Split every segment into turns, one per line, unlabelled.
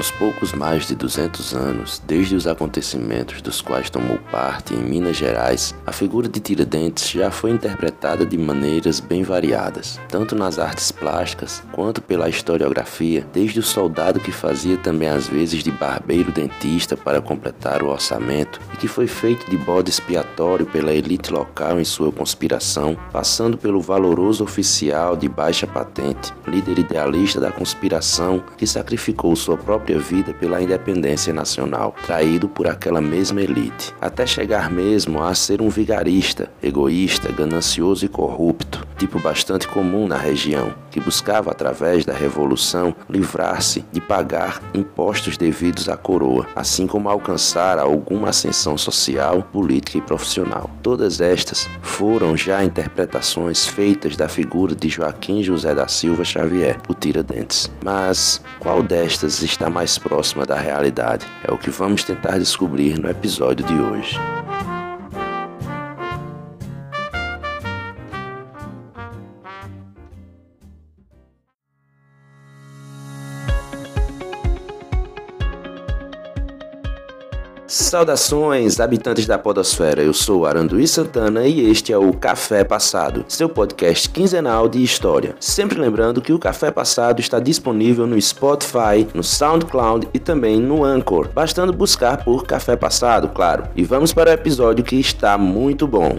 Nos poucos mais de 200 anos, desde os acontecimentos dos quais tomou parte em Minas Gerais, a figura de Tiradentes já foi interpretada de maneiras bem variadas, tanto nas artes plásticas quanto pela historiografia, desde o soldado que fazia também às vezes de barbeiro dentista para completar o orçamento e que foi feito de bode expiatório pela elite local em sua conspiração, passando pelo valoroso oficial de baixa patente, líder idealista da conspiração que sacrificou sua própria própria vida pela independência nacional, traído por aquela mesma elite, até chegar mesmo a ser um vigarista, egoísta, ganancioso e corrupto, tipo bastante comum na região, que buscava através da revolução livrar-se de pagar impostos devidos à coroa, assim como alcançar alguma ascensão social, política e profissional. Todas estas foram já interpretações feitas da figura de Joaquim José da Silva Xavier, o Tiradentes. Mas qual destas está mais próxima da realidade. É o que vamos tentar descobrir no episódio de hoje. Saudações, habitantes da Podosfera. Eu sou Aranduí Santana e este é o Café Passado, seu podcast quinzenal de história. Sempre lembrando que o Café Passado está disponível no Spotify, no SoundCloud e também no Anchor, bastando buscar por Café Passado, claro. E vamos para o episódio que está muito bom.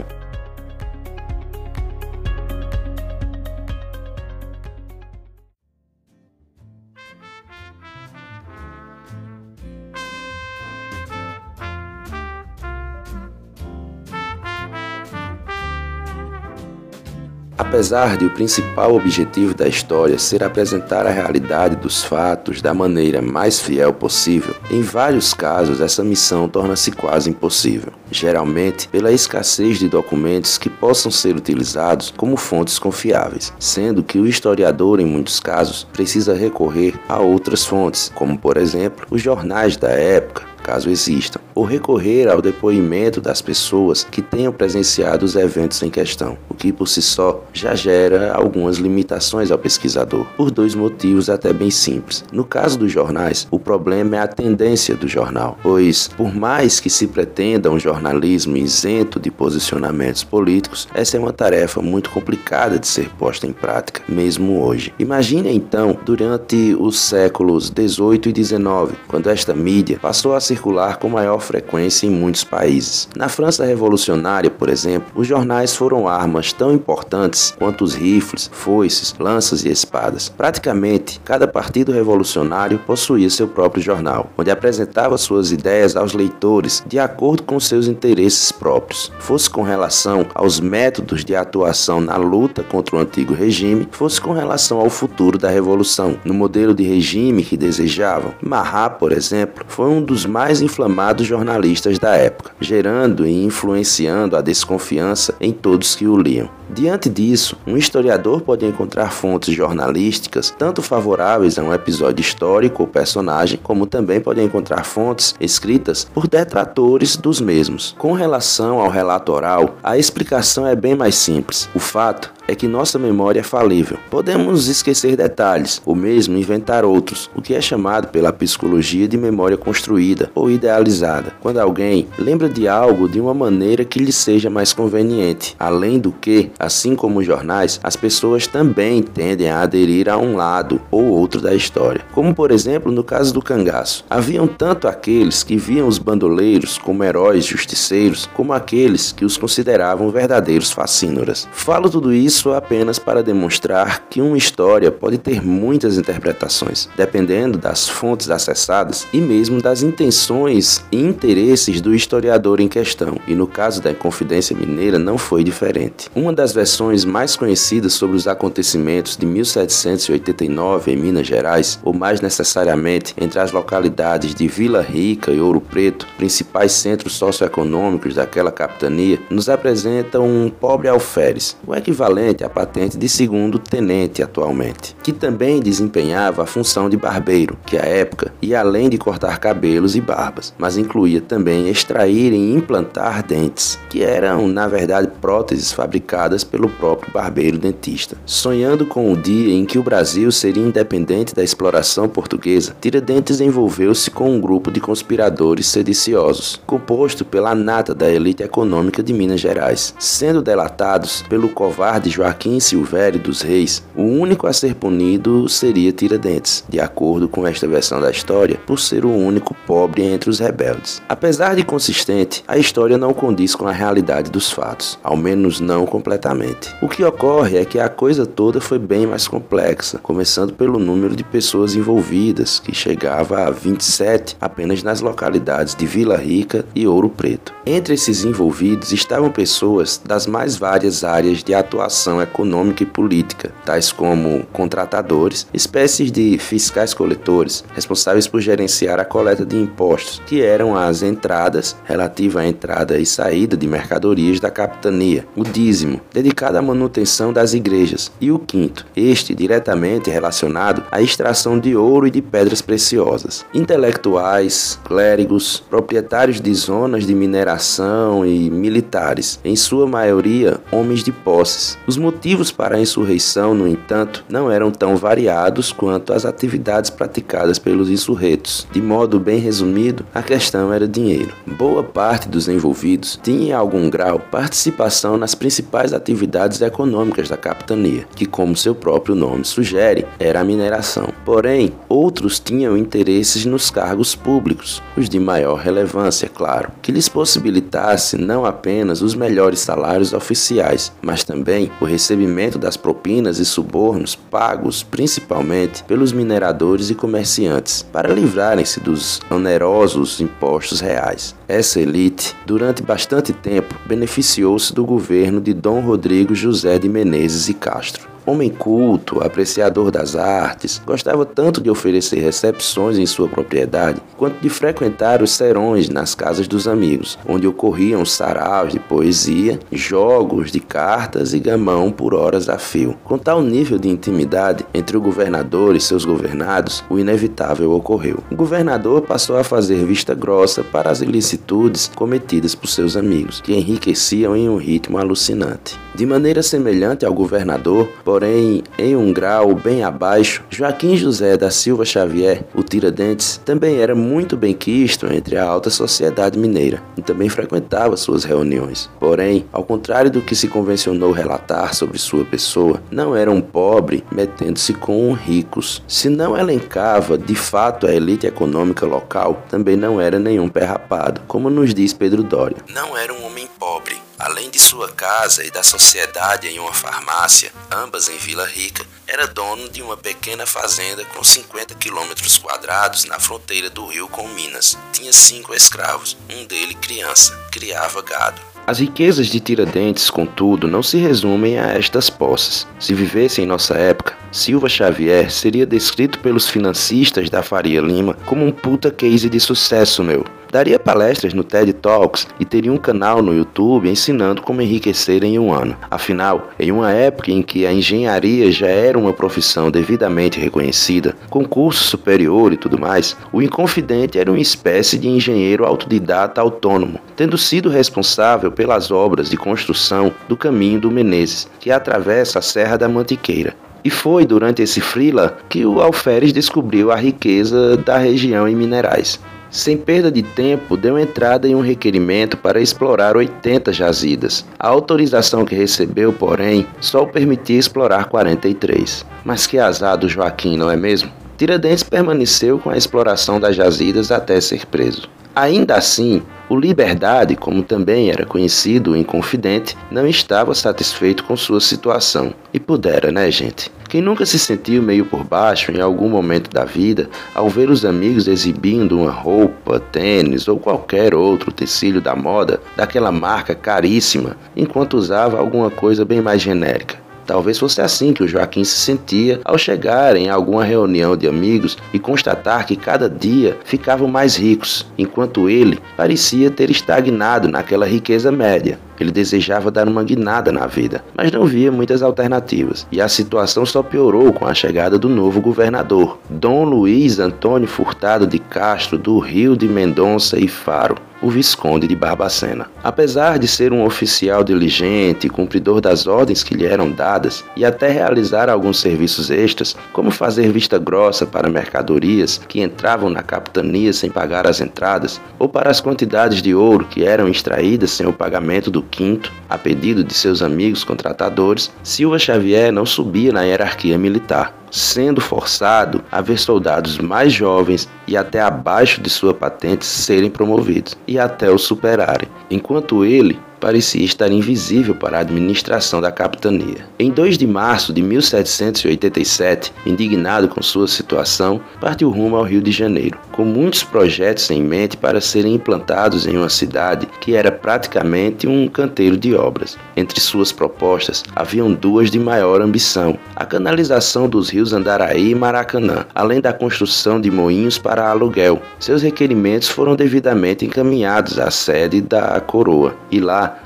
Apesar de o principal objetivo da história ser apresentar a realidade dos fatos da maneira mais fiel possível, em vários casos essa missão torna-se quase impossível, geralmente pela escassez de documentos que possam ser utilizados como fontes confiáveis, sendo que o historiador, em muitos casos, precisa recorrer a outras fontes, como por exemplo os jornais da época, caso existam, ou recorrer ao depoimento das pessoas que tenham presenciado os eventos em questão, o que por si só já gera algumas limitações ao pesquisador, por dois motivos até bem simples. No caso dos jornais, o problema é a tendência do jornal, pois, por mais que se pretenda um jornalismo isento de posicionamentos políticos, essa é uma tarefa muito complicada de ser posta em prática, mesmo hoje. Imagine então, durante os séculos 18 e 19, quando esta mídia passou a circular com maior frequência em muitos países. Na França revolucionária, por exemplo, os jornais foram armas tão importantes quanto os rifles, foices, lanças e espadas. Praticamente, cada partido revolucionário possuía seu próprio jornal, onde apresentava suas ideias aos leitores de acordo com seus interesses próprios, fosse com relação aos métodos de atuação na luta contra o antigo regime, fosse com relação ao futuro da revolução, no modelo de regime que desejavam. Marat, por exemplo, foi um dos mais mais inflamados jornalistas da época, gerando e influenciando a desconfiança em todos que o liam. Diante disso, um historiador pode encontrar fontes jornalísticas tanto favoráveis a um episódio histórico ou personagem, como também pode encontrar fontes escritas por detratores dos mesmos. Com relação ao relato oral, a explicação é bem mais simples. O fato é que nossa memória é falível. Podemos esquecer detalhes, ou mesmo inventar outros, o que é chamado pela psicologia de memória construída ou idealizada, quando alguém lembra de algo de uma maneira que lhe seja mais conveniente. Além do que, assim como os jornais, as pessoas também tendem a aderir a um lado ou outro da história. Como por exemplo no caso do cangaço. Haviam tanto aqueles que viam os bandoleiros como heróis justiceiros, como aqueles que os consideravam verdadeiros facínoras. Falo tudo isso isso apenas para demonstrar que uma história pode ter muitas interpretações, dependendo das fontes acessadas e mesmo das intenções e interesses do historiador em questão, e no caso da Confidência Mineira não foi diferente. Uma das versões mais conhecidas sobre os acontecimentos de 1789 em Minas Gerais, ou mais necessariamente entre as localidades de Vila Rica e Ouro Preto, principais centros socioeconômicos daquela capitania, nos apresenta um pobre alferes, o equivalente a patente de segundo tenente atualmente. que também desempenhava a função de barbeiro, que à época ia além de cortar cabelos e barbas, mas incluía também extrair e implantar dentes, que eram, na verdade, próteses fabricadas pelo próprio barbeiro dentista. Sonhando com o dia em que o Brasil seria independente da exploração portuguesa, Tiradentes envolveu-se com um grupo de conspiradores sediciosos, composto pela nata da elite econômica de Minas Gerais, sendo delatados pelo covarde Joaquim Silvério dos Reis, o único a ser punido seria Tiradentes, de acordo com esta versão da história, por ser o único pobre entre os rebeldes. Apesar de consistente, a história não condiz com a realidade dos fatos, ao menos não completamente. O que ocorre é que a coisa toda foi bem mais complexa, começando pelo número de pessoas envolvidas, que chegava a 27 apenas nas localidades de Vila Rica e Ouro Preto. Entre esses envolvidos estavam pessoas das mais várias áreas de atuação econômica e política, tais como contratadores, espécies de fiscais coletores, responsáveis por gerenciar a coleta de impostos, que eram as entradas relativa à entrada e saída de mercadorias da capitania, o dízimo, dedicado à manutenção das igrejas, e o quinto, este diretamente relacionado à extração de ouro e de pedras preciosas. Intelectuais, clérigos, proprietários de zonas de mineração e militares, em sua maioria homens de posses. Os motivos para a insurreição, no entanto, não eram tão variados quanto as atividades praticadas pelos insurretos. De modo bem resumido, a questão era dinheiro. Boa parte dos envolvidos tinha em algum grau participação nas principais atividades econômicas da capitania, que, como seu próprio nome sugere, era a mineração. Porém, outros tinham interesses nos cargos públicos, os de maior relevância, claro, que lhes possibilitasse não apenas os melhores salários oficiais, mas também o recebimento das propinas e subornos pagos principalmente pelos mineradores e comerciantes para livrarem-se dos onerosos impostos reais. Essa elite, durante bastante tempo, beneficiou-se do governo de Dom Rodrigo José de Menezes e Castro. Homem culto, apreciador das artes, gostava tanto de oferecer recepções em sua propriedade, quanto de frequentar os serões nas casas dos amigos, onde ocorriam saraus de poesia, jogos de cartas e gamão por horas a fio. Com tal nível de intimidade entre o governador e seus governados, o inevitável ocorreu. O governador passou a fazer vista grossa para as ilicitudes cometidas por seus amigos, que enriqueciam em um ritmo alucinante. De maneira semelhante ao governador, porém em um grau bem abaixo, Joaquim José da Silva Xavier, o Tiradentes, também era muito bem quisto entre a alta sociedade mineira e também frequentava suas reuniões. Porém, ao contrário do que se convencionou relatar sobre sua pessoa, não era um pobre metendo-se com ricos. Se não elencava de fato a elite econômica local, também não era nenhum pé rapado, como nos diz Pedro Doria. Não era um homem pobre Além de sua casa e da sociedade em uma farmácia, ambas em Vila Rica, era dono de uma pequena fazenda com 50 quilômetros quadrados na fronteira do Rio com Minas. Tinha cinco escravos, um dele criança, criava gado. As riquezas de Tiradentes, contudo, não se resumem a estas posses. Se vivesse em nossa época, Silva Xavier seria descrito pelos financistas da Faria Lima como um puta case de sucesso, meu. Daria palestras no TED Talks e teria um canal no YouTube ensinando como enriquecer em um ano. Afinal, em uma época em que a engenharia já era uma profissão devidamente reconhecida, com curso superior e tudo mais, o Inconfidente era uma espécie de engenheiro autodidata autônomo, tendo sido responsável pelas obras de construção do caminho do Menezes, que atravessa a Serra da Mantiqueira. E foi durante esse freela que o alferes descobriu a riqueza da região em minerais. Sem perda de tempo, deu entrada em um requerimento para explorar 80 jazidas. A autorização que recebeu, porém, só o permitia explorar 43. Mas que azar do Joaquim, não é mesmo? Tiradentes permaneceu com a exploração das jazidas até ser preso. Ainda assim, o Liberdade, como também era conhecido em Confidente, não estava satisfeito com sua situação. E pudera, né, gente? Quem nunca se sentiu meio por baixo em algum momento da vida ao ver os amigos exibindo uma roupa, tênis ou qualquer outro tecido da moda daquela marca caríssima, enquanto usava alguma coisa bem mais genérica? Talvez fosse assim que o Joaquim se sentia ao chegar em alguma reunião de amigos e constatar que cada dia ficavam mais ricos, enquanto ele parecia ter estagnado naquela riqueza média. Ele desejava dar uma guinada na vida, mas não via muitas alternativas, e a situação só piorou com a chegada do novo governador, Dom Luiz Antônio Furtado de Castro, do Rio de Mendonça e Faro o Visconde de Barbacena. Apesar de ser um oficial diligente, cumpridor das ordens que lhe eram dadas e até realizar alguns serviços extras, como fazer vista grossa para mercadorias que entravam na capitania sem pagar as entradas, ou para as quantidades de ouro que eram extraídas sem o pagamento do quinto, a pedido de seus amigos contratadores, Silva Xavier não subia na hierarquia militar sendo forçado a ver soldados mais jovens e até abaixo de sua patente serem promovidos e até o superarem, enquanto ele parecia estar invisível para a administração da capitania. Em 2 de março de 1787, indignado com sua situação, partiu rumo ao Rio de Janeiro, com muitos projetos em mente para serem implantados em uma cidade que era praticamente um canteiro de obras. Entre suas propostas, haviam duas de maior ambição: a canalização dos rios Andaraí e Maracanã, além da construção de moinhos para aluguel. Seus requerimentos foram devidamente encaminhados à sede da coroa, e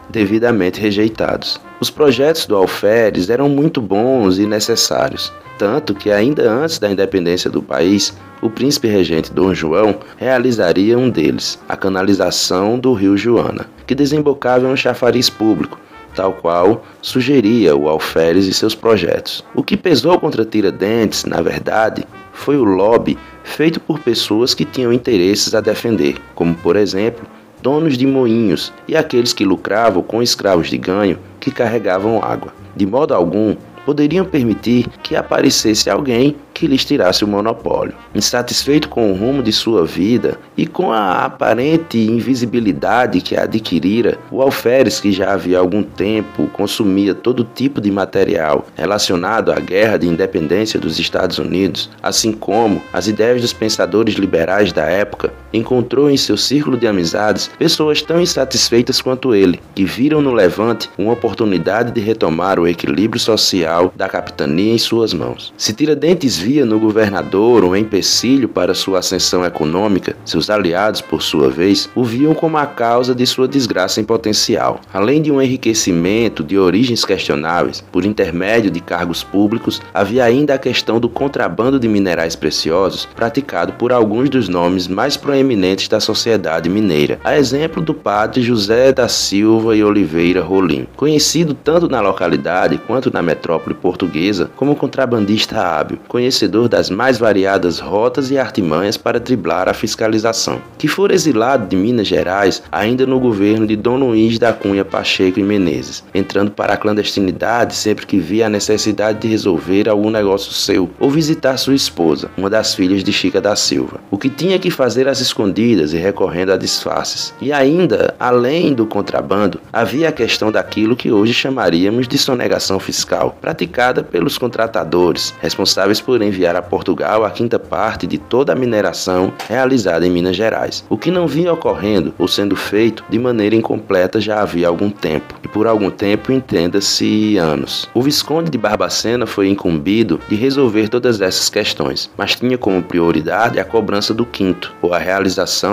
devidamente rejeitados. Os projetos do alferes eram muito bons e necessários, tanto que ainda antes da independência do país, o príncipe regente Dom João realizaria um deles, a canalização do rio Joana, que desembocava em um chafariz público, tal qual sugeria o alferes e seus projetos. O que pesou contra Tiradentes, na verdade, foi o lobby feito por pessoas que tinham interesses a defender, como por exemplo donos de moinhos e aqueles que lucravam com escravos de ganho que carregavam água. De modo algum, poderiam permitir que aparecesse alguém que lhes tirasse o monopólio. Insatisfeito com o rumo de sua vida e com a aparente invisibilidade que adquirira, o alferes, que já havia algum tempo consumia todo tipo de material relacionado à guerra de independência dos Estados Unidos, assim como as ideias dos pensadores liberais da época, encontrou em seu círculo de amizades pessoas tão insatisfeitas quanto ele, que viram no Levante uma oportunidade de retomar o equilíbrio social da capitania em suas mãos. Se Tiradentes via no governador um empecilho para sua ascensão econômica, seus aliados, por sua vez, o viam como a causa de sua desgraça em potencial. Além de um enriquecimento de origens questionáveis por intermédio de cargos públicos, havia ainda a questão do contrabando de minerais preciosos praticado por alguns dos nomes mais proeminentes da sociedade mineira, a exemplo do padre José da Silva e Oliveira Rolim, conhecido tanto na localidade quanto na metrópole portuguesa como contrabandista hábil, conhecedor das mais variadas rotas e artimanhas para driblar a fiscalização, que for exilado de Minas Gerais ainda no governo de Dom Luiz da Cunha Pacheco e Menezes, entrando para a clandestinidade sempre que via a necessidade de resolver algum negócio seu ou visitar sua esposa, uma das filhas de Chica da Silva, o que tinha que fazer às escondidas e recorrendo a disfarces. E ainda, além do contrabando, havia a questão daquilo que hoje chamaríamos de sonegação fiscal, praticada pelos contratadores, responsáveis por enviar a Portugal a quinta parte de toda a mineração realizada em Minas Gerais, o que não vinha ocorrendo ou sendo feito de maneira incompleta já havia algum tempo, e por algum tempo entenda-se anos. O Visconde de Barbacena foi incumbido de resolver todas essas questões, mas tinha como prioridade a cobrança do quinto, ou a realização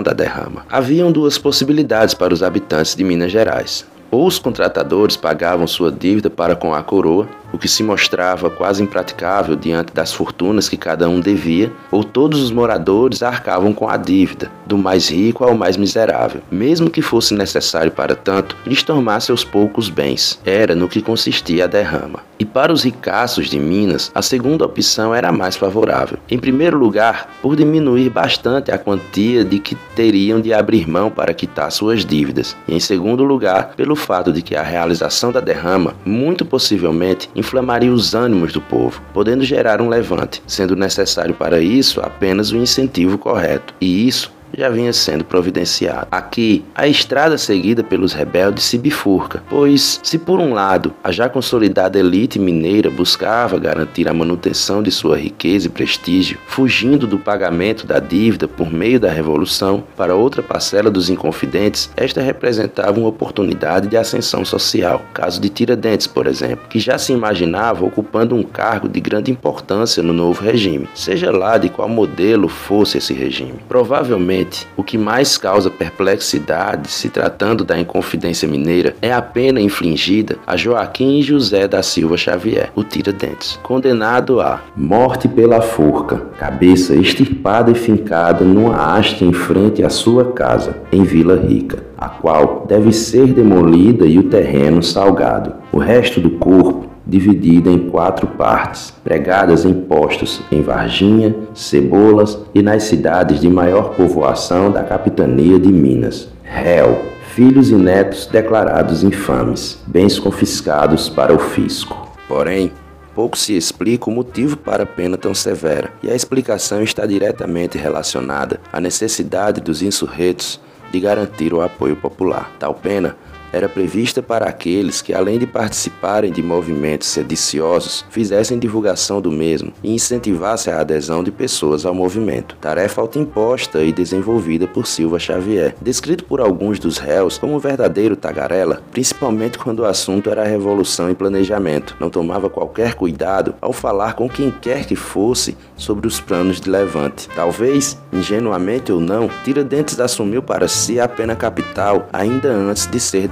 da derrama. Haviam duas possibilidades para os habitantes de Minas Gerais. Ou os contratadores pagavam sua dívida para com a coroa, o que se mostrava quase impraticável diante das fortunas que cada um devia, ou todos os moradores arcavam com a dívida, do mais rico ao mais miserável, mesmo que fosse necessário para tanto lhes tomar seus poucos bens. Era no que consistia a derrama. E para os ricaços de Minas, a segunda opção era a mais favorável. Em primeiro lugar, por diminuir bastante a quantia de que teriam de abrir mão para quitar suas dívidas. E em segundo lugar, pelo fato de que a realização da derrama, muito possivelmente, inflamaria os ânimos do povo, podendo gerar um levante, sendo necessário para isso apenas o incentivo correto. E isso já vinha sendo providenciado. Aqui, a estrada seguida pelos rebeldes se bifurca, pois, se por um lado a já consolidada elite mineira buscava garantir a manutenção de sua riqueza e prestígio, fugindo do pagamento da dívida por meio da revolução, para outra parcela dos inconfidentes, esta representava uma oportunidade de ascensão social. Caso de Tiradentes, por exemplo, que já se imaginava ocupando um cargo de grande importância no novo regime, seja lá de qual modelo fosse esse regime. Provavelmente Atualmente, o que mais causa perplexidade se tratando da Inconfidência Mineira é a pena infligida a Joaquim José da Silva Xavier, o Tiradentes, condenado a morte pela forca, cabeça extirpada e fincada numa haste em frente à sua casa, em Vila Rica, a qual deve ser demolida e o terreno salgado. O resto do corpo dividida em quatro partes, pregadas em postos em Varginha, Cebolas e nas cidades de maior povoação da capitania de Minas. Réu, filhos e netos declarados infames, bens confiscados para o fisco. Porém, pouco se explica o motivo para a pena tão severa, e a explicação está diretamente relacionada à necessidade dos insurretos de garantir o apoio popular. Tal pena era prevista para aqueles que, além de participarem de movimentos sediciosos, fizessem divulgação do mesmo e incentivassem a adesão de pessoas ao movimento. Tarefa autoimposta e desenvolvida por Silva Xavier, descrito por alguns dos réus como um verdadeiro tagarela, principalmente quando o assunto era revolução e planejamento. Não tomava qualquer cuidado ao falar com quem quer que fosse sobre os planos de levante. Talvez, ingenuamente ou não, Tiradentes assumiu para si a pena capital ainda antes de ser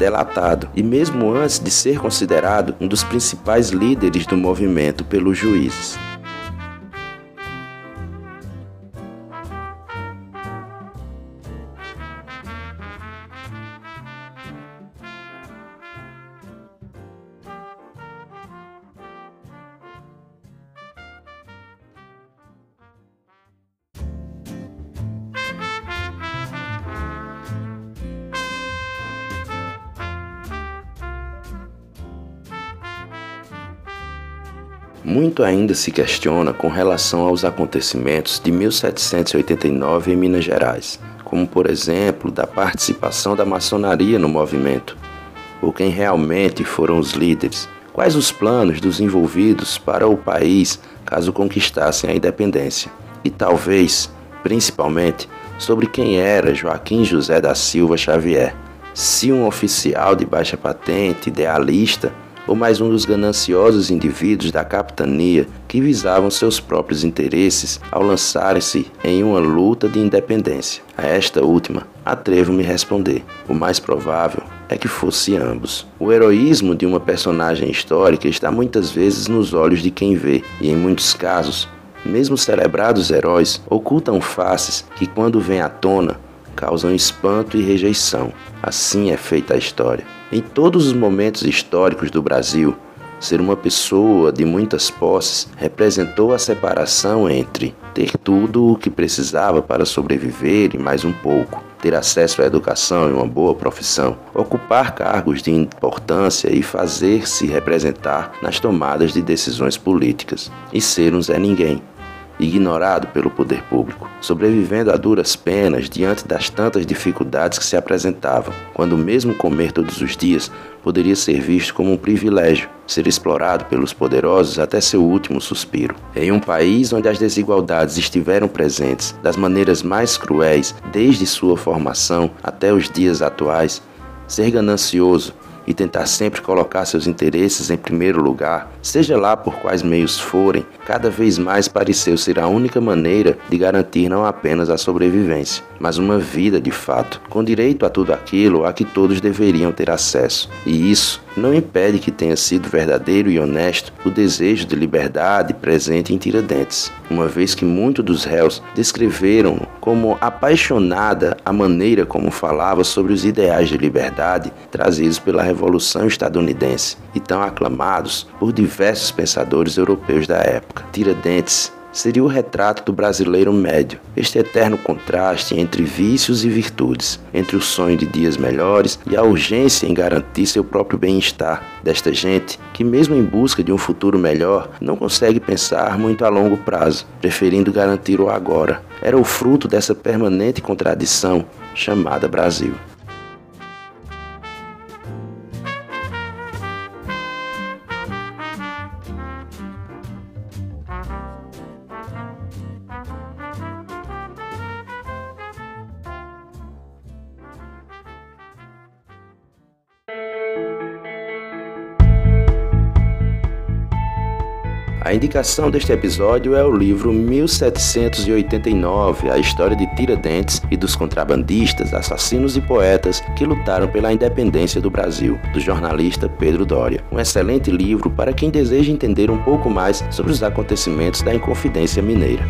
e mesmo antes de ser considerado um dos principais líderes do movimento pelos juízes. Muito ainda se questiona com relação aos acontecimentos de 1789 em Minas Gerais, como por exemplo da participação da maçonaria no movimento, ou quem realmente foram os líderes, quais os planos dos envolvidos para o país caso conquistassem a independência, e talvez, principalmente, sobre quem era Joaquim José da Silva Xavier, se um oficial de baixa patente, idealista, ou mais um dos gananciosos indivíduos da capitania que visavam seus próprios interesses ao lançarem-se em uma luta de independência. A esta última, atrevo-me responder. O mais provável é que fosse ambos. O heroísmo de uma personagem histórica está muitas vezes nos olhos de quem vê, e em muitos casos, mesmo celebrados heróis ocultam faces que, quando vêm à tona, causam espanto e rejeição. Assim é feita a história. Em todos os momentos históricos do Brasil, ser uma pessoa de muitas posses representou a separação entre ter tudo o que precisava para sobreviver e mais um pouco, ter acesso à educação e uma boa profissão, ocupar cargos de importância e fazer-se representar nas tomadas de decisões políticas, e ser um Zé Ninguém, ignorado pelo poder público, sobrevivendo a duras penas diante das tantas dificuldades que se apresentavam, quando mesmo comer todos os dias poderia ser visto como um privilégio, ser explorado pelos poderosos até seu último suspiro. Em um país onde as desigualdades estiveram presentes das maneiras mais cruéis desde sua formação até os dias atuais, ser ganancioso e tentar sempre colocar seus interesses em primeiro lugar, seja lá por quais meios forem, cada vez mais pareceu ser a única maneira de garantir não apenas a sobrevivência, mas uma vida de fato, com direito a tudo aquilo a que todos deveriam ter acesso. E isso não impede que tenha sido verdadeiro e honesto o desejo de liberdade presente em Tiradentes, uma vez que muitos dos réus descreveram como apaixonada a maneira como falava sobre os ideais de liberdade trazidos pela Revolução Estadunidense e tão aclamados por diversos pensadores europeus da época. Tiradentes seria o retrato do brasileiro médio, este eterno contraste entre vícios e virtudes, entre o sonho de dias melhores e a urgência em garantir seu próprio bem-estar, desta gente que, mesmo em busca de um futuro melhor, não consegue pensar muito a longo prazo, preferindo garantir o agora. Era o fruto dessa permanente contradição chamada Brasil. A indicação deste episódio é o livro 1789, a história de Tiradentes e dos contrabandistas, assassinos e poetas que lutaram pela independência do Brasil, do jornalista Pedro Doria. Um excelente livro para quem deseja entender um pouco mais sobre os acontecimentos da Inconfidência Mineira.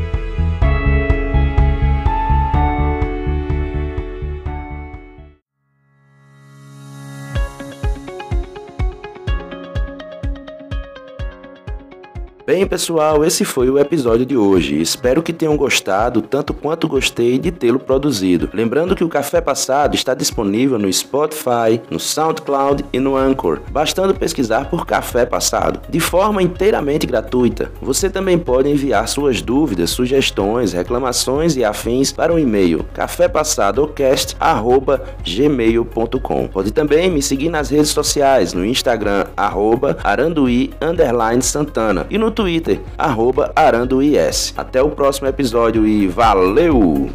Pessoal, esse foi o episódio de hoje. Espero que tenham gostado tanto quanto gostei de tê-lo produzido. Lembrando que o Café Passado está disponível no Spotify, no SoundCloud e no Anchor, bastando pesquisar por Café Passado, de forma inteiramente gratuita. Você também pode enviar suas dúvidas, sugestões, reclamações e afins para o e-mail cafépassadocast@gmail.com. Pode também me seguir nas redes sociais, no Instagram arroba aranduí Santana e no Twitter, arroba Arandois. Até o próximo episódio e valeu!